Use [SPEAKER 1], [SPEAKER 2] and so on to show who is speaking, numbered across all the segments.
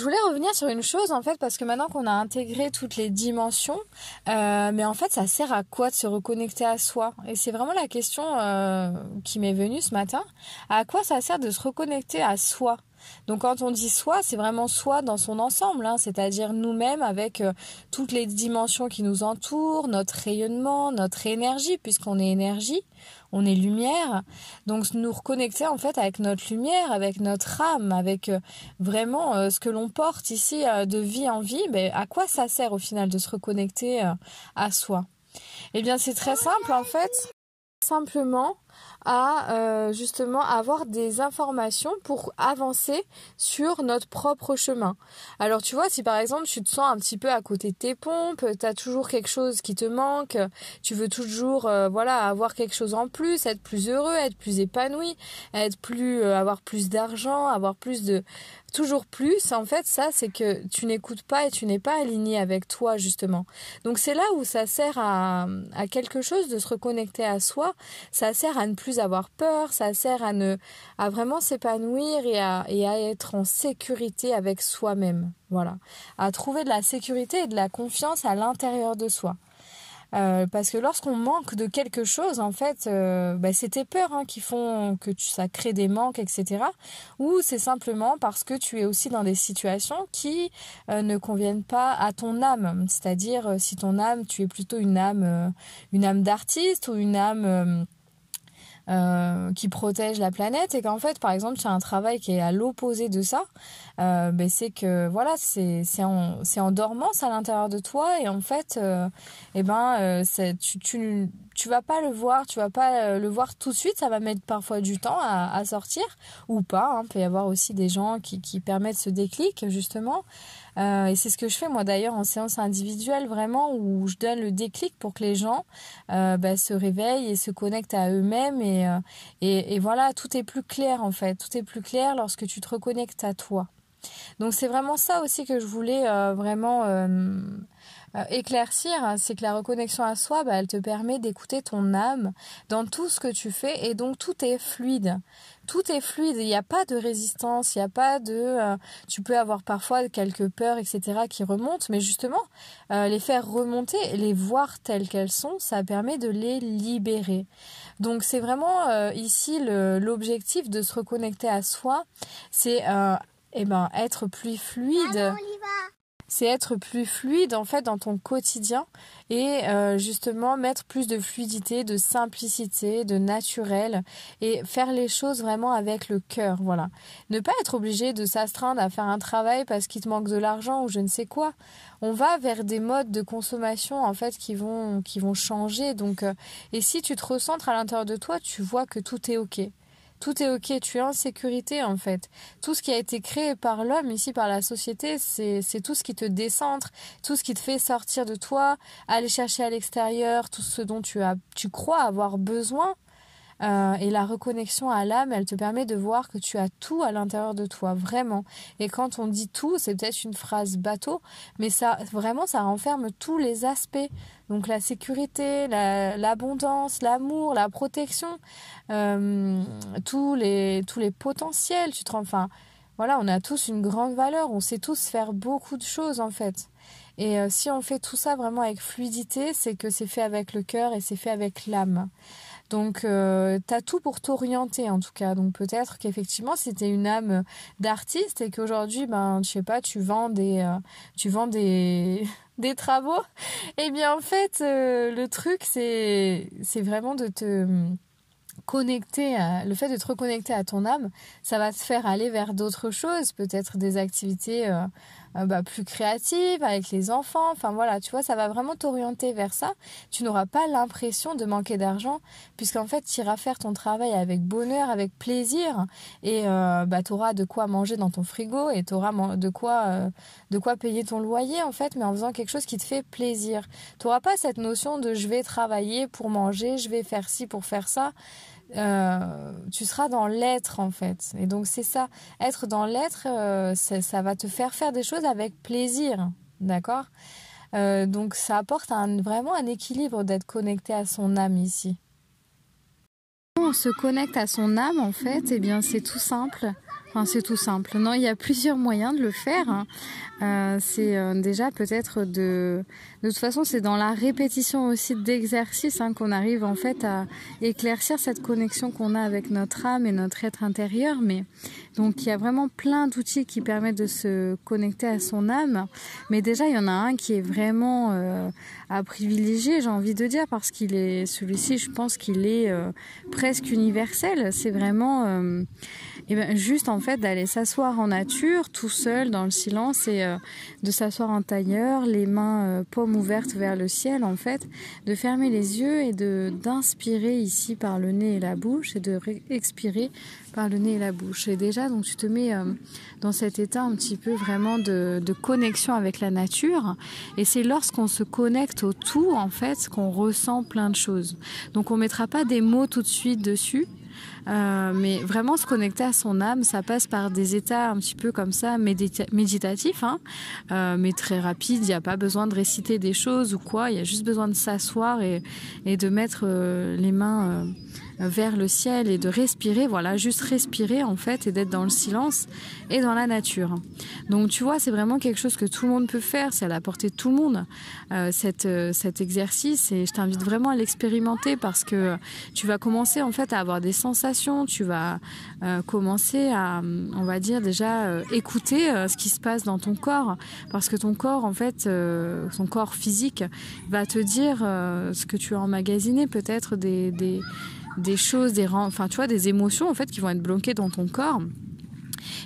[SPEAKER 1] Je voulais revenir sur une chose en fait parce que maintenant qu'on a intégré toutes les dimensions, euh, mais en fait ça sert à quoi de se reconnecter à soi? Et c'est vraiment la question euh, qui m'est venue ce matin. À quoi ça sert de se reconnecter à soi? Donc quand on dit soi, c'est vraiment soi dans son ensemble, hein, c'est-à-dire nous-mêmes avec euh, toutes les dimensions qui nous entourent, notre rayonnement, notre énergie, puisqu'on est énergie, on est lumière. Donc nous reconnecter en fait avec notre lumière, avec notre âme, avec euh, vraiment euh, ce que l'on porte ici de vie en vie. Mais à quoi ça sert au final de se reconnecter à soi? Eh bien c'est très simple en fait. Simplement à euh, justement avoir des informations pour avancer sur notre propre chemin. Alors tu vois, si par exemple tu te sens un petit peu à côté de tes pompes, tu as toujours quelque chose qui te manque, tu veux toujours euh, voilà, avoir quelque chose en plus, être plus heureux, être plus épanoui, être plus euh, avoir plus d'argent, avoir plus de toujours plus, en fait, ça, c'est que tu n'écoutes pas et tu n'es pas aligné avec toi, justement. Donc, c'est là où ça sert à, à, quelque chose de se reconnecter à soi. Ça sert à plus avoir peur, ça sert à ne, à vraiment s'épanouir et à, être en sécurité avec soi-même. Voilà. À trouver de la sécurité et de la confiance à l'intérieur de soi. Euh, parce que lorsqu'on manque de quelque chose, en fait, euh, bah, c'est tes peurs hein, qui font que ça crée des manques, etc. Ou c'est simplement parce que tu es aussi dans des situations qui euh, ne conviennent pas à ton âme. C'est-à-dire, si ton âme, tu es plutôt une âme, une âme d'artiste ou une âme euh, qui protège la planète et qu'en fait par exemple tu as un travail qui est à l'opposé de ça euh, ben c'est que voilà c'est c'est en c'est en dormance à l'intérieur de toi et en fait euh, eh ben euh, c'est tu, tu tu vas pas le voir, tu vas pas le voir tout de suite, ça va mettre parfois du temps à, sortir ou pas. Hein. Il peut y avoir aussi des gens qui, permettent ce déclic justement. Euh, et c'est ce que je fais moi d'ailleurs en séance individuelle vraiment où je donne le déclic pour que les gens euh, bah, se réveillent et se connectent à eux-mêmes et, euh, et, voilà tout est plus clair en fait tout est plus clair lorsque tu te reconnectes à toi. Donc c'est vraiment ça aussi que je voulais euh, vraiment euh, euh, éclaircir, hein, c'est que la reconnexion à soi, bah, elle te permet d'écouter ton âme dans tout ce que tu fais et donc tout est fluide. Tout est fluide, il n'y a pas de résistance, il n'y a pas de... Euh, tu peux avoir parfois quelques peurs, etc. qui remontent, mais justement, euh, les faire remonter, les voir telles qu'elles sont, ça permet de les libérer. Donc c'est vraiment ici l'objectif de se reconnecter à soi, c'est eh ben, être plus fluide c'est être plus fluide en fait dans ton quotidien et euh, justement mettre plus de fluidité, de simplicité, de naturel et faire les choses vraiment avec le cœur, voilà. Ne pas être obligé de s'astreindre à faire un travail parce qu'il te manque de l'argent ou je ne sais quoi. On va vers des modes de consommation en fait qui vont qui vont changer donc euh, et si tu te recentres à l'intérieur de toi, tu vois que tout est OK tout est ok, tu es en sécurité en fait. Tout ce qui a été créé par l'homme, ici par la société, c'est tout ce qui te décentre, tout ce qui te fait sortir de toi, aller chercher à l'extérieur, tout ce dont tu, as, tu crois avoir besoin. Euh, et la reconnexion à l'âme, elle te permet de voir que tu as tout à l'intérieur de toi, vraiment. Et quand on dit tout, c'est peut-être une phrase bateau, mais ça, vraiment, ça renferme tous les aspects. Donc la sécurité, l'abondance, l'amour, la protection, euh, tous les tous les potentiels. Tu te enfin, voilà, on a tous une grande valeur. On sait tous faire beaucoup de choses en fait. Et euh, si on fait tout ça vraiment avec fluidité, c'est que c'est fait avec le cœur et c'est fait avec l'âme. Donc, euh, tu as tout pour t'orienter en tout cas. Donc, peut-être qu'effectivement, tu une âme d'artiste et qu'aujourd'hui, ben, je sais pas, tu vends des, euh, tu vends des, des travaux, eh bien, en fait, euh, le truc, c'est, c'est vraiment de te connecter, à, le fait de te reconnecter à ton âme, ça va te faire aller vers d'autres choses, peut-être des activités euh, bah, plus créatives avec les enfants. Enfin voilà, tu vois, ça va vraiment t'orienter vers ça. Tu n'auras pas l'impression de manquer d'argent, puisqu'en fait, tu iras faire ton travail avec bonheur, avec plaisir, et euh, bah, tu auras de quoi manger dans ton frigo et tu auras de quoi, euh, de quoi payer ton loyer, en fait, mais en faisant quelque chose qui te fait plaisir. Tu n'auras pas cette notion de je vais travailler pour manger, je vais faire ci pour faire ça. Euh, tu seras dans l'être en fait. Et donc c'est ça, être dans l'être, euh, ça va te faire faire des choses avec plaisir, d'accord? Euh, Donc ça apporte un, vraiment un équilibre d'être connecté à son âme ici. On se connecte à son âme en fait, eh bien c'est tout simple. Enfin, c'est tout simple. Non, il y a plusieurs moyens de le faire. Hein. Euh, c'est euh, déjà peut-être de... De toute façon, c'est dans la répétition aussi d'exercices hein, qu'on arrive en fait à éclaircir cette connexion qu'on a avec notre âme et notre être intérieur. Mais donc, il y a vraiment plein d'outils qui permettent de se connecter à son âme. Mais déjà, il y en a un qui est vraiment euh, à privilégier, j'ai envie de dire, parce qu'il est celui-ci, je pense qu'il est presque universel. C'est vraiment et ben juste en fait d'aller s'asseoir en nature, tout seul, dans le silence, et euh, de s'asseoir en tailleur, les mains euh, paumes ouvertes vers le ciel, en fait, de fermer les yeux et de d'inspirer ici par le nez et la bouche, et de expirer par le nez et la bouche. Et déjà, donc tu te mets euh, dans cet état un petit peu vraiment de, de connexion avec la nature. Et c'est lorsqu'on se connecte au tout, en fait, qu'on ressent plein de choses. Donc on mettra pas des mots tout de suite dessus. Euh, mais vraiment se connecter à son âme, ça passe par des états un petit peu comme ça méditatifs, hein, euh, mais très rapides. Il n'y a pas besoin de réciter des choses ou quoi. Il y a juste besoin de s'asseoir et, de mettre euh, les mains vers le ciel et de respirer, voilà, juste respirer en fait et d'être dans le silence et dans la nature. Donc tu vois, c'est vraiment quelque chose que tout le monde peut faire, c'est à la portée de tout le monde cet exercice et je t'invite vraiment à l'expérimenter parce que tu vas commencer en fait à avoir des sensations, tu vas euh, commencer à, on va dire déjà euh, écouter euh, ce qui se passe dans ton corps parce que ton corps en fait, ton corps physique va te dire ce que tu as emmagasiné peut-être des, des des choses, des enfin tu vois, des émotions en fait qui vont être bloquées dans ton corps.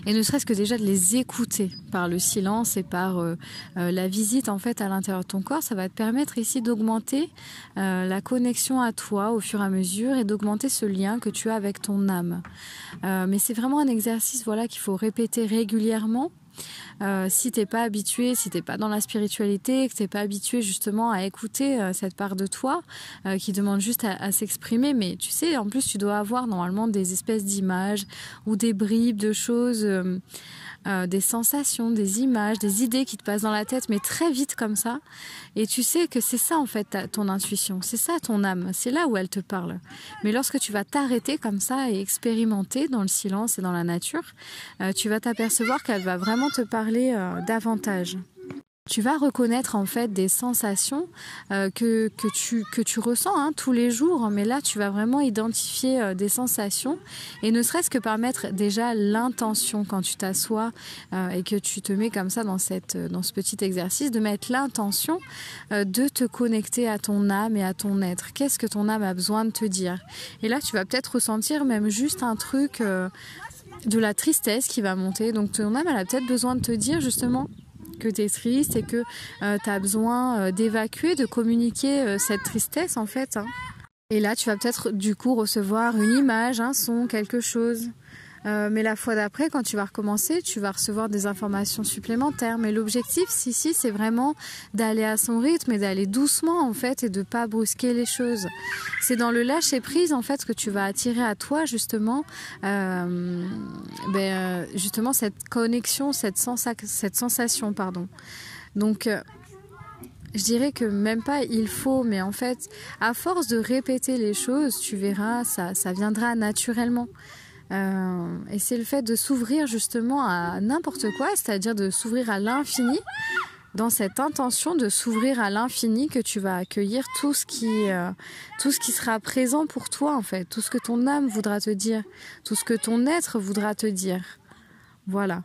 [SPEAKER 1] Et ne serait-ce que déjà de les écouter par le silence et par euh, euh, la visite en fait à l'intérieur de ton corps, ça va te permettre ici d'augmenter euh, la connexion à toi au fur et à mesure et d'augmenter ce lien que tu as avec ton âme. mais c'est vraiment un exercice voilà qu'il faut répéter régulièrement euh, si t'es pas habitué, si t'es pas dans la spiritualité, que t'es pas habitué justement à écouter euh, cette part de toi euh, qui demande juste à, s'exprimer, mais tu sais, en plus tu dois avoir normalement des espèces d'images ou des bribes de choses euh, des sensations, des images, des idées qui te passent dans la tête, mais très vite comme ça. Et tu sais que c'est ça en fait ton intuition, c'est ça ton âme, c'est là où elle te parle. Mais lorsque tu vas t'arrêter comme ça et expérimenter dans le silence et dans la nature, euh, tu vas t'apercevoir qu'elle va vraiment te parler euh, davantage. Tu vas reconnaître en fait des sensations euh, que, que, tu, que tu ressens hein, tous les jours, mais là tu vas vraiment identifier euh, des sensations et ne serait-ce que par mettre déjà l'intention quand tu t'assois euh, et que tu te mets comme ça dans, cette, dans ce petit exercice, de mettre l'intention de te connecter à ton âme et à ton être. Qu'est-ce que ton âme a besoin de te dire? Et là tu vas peut-être ressentir même juste un truc de la tristesse qui va monter. Donc ton âme elle a peut-être besoin de te dire justement que tu es triste et que euh, tu as besoin euh, d'évacuer, de communiquer euh, cette tristesse en fait. Hein. Et là, tu vas peut-être du coup recevoir une image, un son, quelque chose. Euh, mais la fois d'après, quand tu vas recommencer, tu vas recevoir des informations supplémentaires. Mais l'objectif ici, c'est vraiment d'aller à son rythme et d'aller doucement en fait et de pas brusquer les choses. C'est dans le lâcher prise en fait que tu vas attirer à toi justement, euh, ben, euh, justement cette connexion, cette, cette sensation, pardon. Donc je dirais que même pas il faut, mais en fait, à force de répéter les choses, tu verras, ça, ça viendra naturellement. Euh, et c'est le fait de s'ouvrir justement à n'importe quoi, c'est-à-dire de s'ouvrir à l'infini, dans cette intention de s'ouvrir à l'infini que tu vas accueillir tout ce qui euh, tout ce qui sera présent pour toi en fait, tout ce que ton âme voudra te dire, tout ce que ton être voudra te dire. Voilà.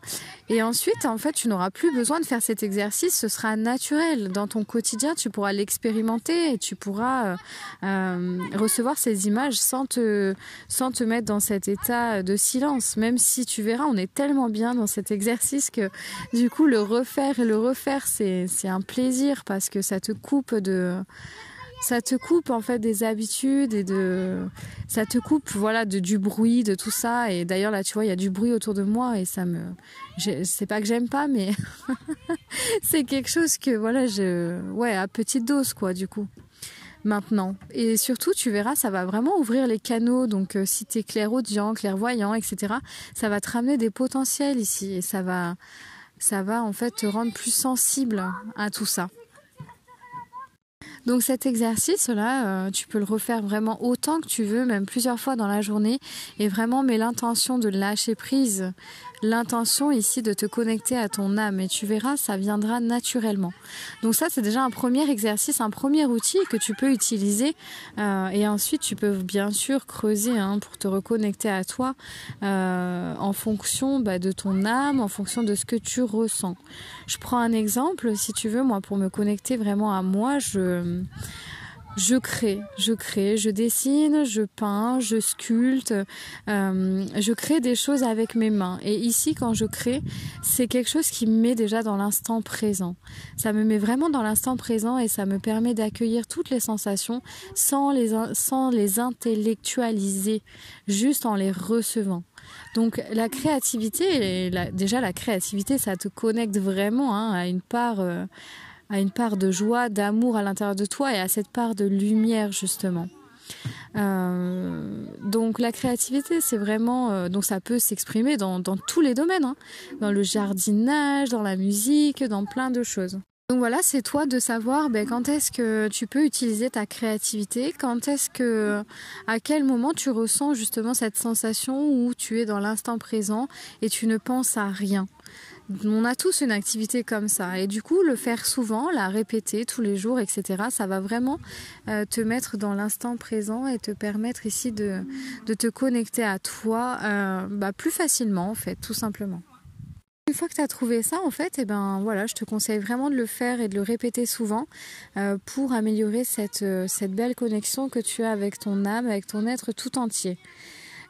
[SPEAKER 1] Et ensuite, en fait, tu n'auras plus besoin de faire cet exercice, ce sera naturel. Dans ton quotidien, tu pourras l'expérimenter et tu pourras euh, euh, recevoir ces images sans te, sans te mettre dans cet état de silence. Même si tu verras, on est tellement bien dans cet exercice que du coup, le refaire et le refaire, c'est un plaisir parce que ça te coupe de ça te coupe en fait des habitudes et de ça te coupe voilà de du bruit de tout ça. Et d'ailleurs là tu vois il y a du bruit autour de moi et ça me c'est pas que j'aime pas mais c'est quelque chose que voilà je ouais à petite dose quoi du coup maintenant. Et surtout tu verras ça va vraiment ouvrir les canaux. Donc euh, si tu es clairaudient clairvoyant etc ça va te ramener des potentiels ici et ça va ça va en fait te rendre plus sensible à tout ça Donc cet exercice-là, euh, tu peux le refaire vraiment autant que tu veux, même plusieurs fois dans la journée, et vraiment mets l'intention de lâcher prise, l'intention ici de te connecter à ton âme, et tu verras, ça viendra naturellement. Donc ça, c'est déjà un premier exercice, un premier outil que tu peux utiliser, euh, et ensuite tu peux bien sûr creuser hein, pour te reconnecter à toi euh, en fonction bah, de ton âme, en fonction de ce que tu ressens. Je prends un exemple, si tu veux, moi, pour me connecter vraiment à moi, je je crée, je crée, je dessine, je peins, je sculpte, euh, je crée des choses avec mes mains. Et ici, quand je crée, c'est quelque chose qui me met déjà dans l'instant présent. Ça me met vraiment dans l'instant présent et ça me permet d'accueillir toutes les sensations sans les, sans les intellectualiser, juste en les recevant. Donc la créativité, déjà la créativité, ça te connecte vraiment hein, à une part... Euh, à une part de joie, d'amour à l'intérieur de toi et à cette part de lumière justement. Euh, donc la créativité, c'est vraiment, euh, donc ça peut s'exprimer dans, tous les domaines, hein. dans le jardinage, dans la musique, dans plein de choses. Donc voilà, c'est toi de savoir ben, quand est-ce que tu peux utiliser ta créativité, quand est-ce que, à quel moment tu ressens justement cette sensation où tu es dans l'instant présent et tu ne penses à rien. On a tous une activité comme ça et du coup le faire souvent, la répéter tous les jours, etc. Ça va vraiment euh, te mettre dans l'instant présent et te permettre ici de, te connecter à toi euh, bah, plus facilement en fait, tout simplement. Une fois que tu as trouvé ça, en fait, eh ben voilà, je te conseille vraiment de le faire et de le répéter souvent euh, pour améliorer cette belle connexion que tu as avec ton âme, avec ton être tout entier.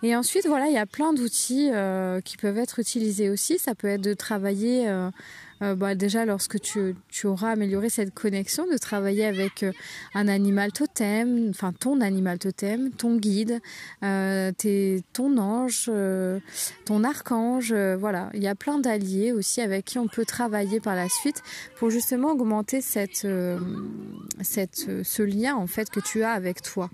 [SPEAKER 1] Et ensuite, voilà, il y a plein d'outils euh, qui peuvent être utilisés aussi. Ça peut être de travailler, euh, euh, bah, déjà lorsque tu, auras amélioré cette connexion, de travailler avec un animal totem, enfin ton animal totem, ton guide, ton ange, ton archange. voilà, il y a plein d'alliés aussi avec qui on peut travailler par la suite pour justement augmenter cette, cette, ce lien en fait que tu as avec toi.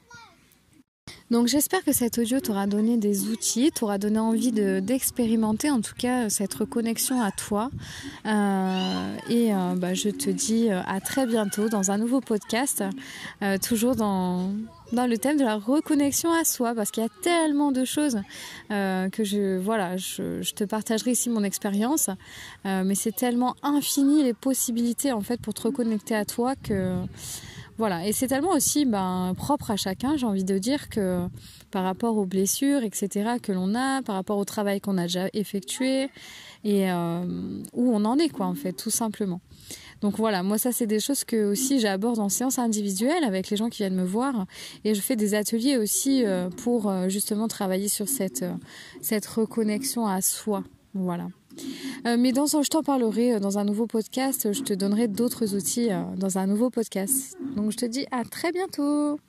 [SPEAKER 1] Donc j'espère que cet audio t'aura donné des outils, t'aura donné envie d'expérimenter en tout cas cette reconnexion à toi. Euh, et euh, bah, je te dis euh, à très bientôt dans un nouveau podcast, toujours dans, le thème de la reconnexion à soi, parce qu'il y a tellement de choses que je, voilà, te partagerai ici mon expérience, mais c'est tellement infini les possibilités en fait pour te reconnecter à toi que voilà, et c'est tellement aussi ben, propre à chacun, j'ai envie de dire que par rapport aux blessures, etc., que l'on a, par rapport au travail qu'on a déjà effectué, et euh, où on en est, quoi, en fait, tout simplement. Donc voilà, moi ça c'est des choses que aussi j'aborde en séance individuelle avec les gens qui viennent me voir et je fais des ateliers aussi euh, pour euh, justement travailler sur cette, cette reconnexion à soi. Voilà. Euh, mais dans, je t'en parlerai euh, dans un nouveau podcast. Je te donnerai d'autres outils euh, dans un nouveau podcast. Donc je te dis à très bientôt.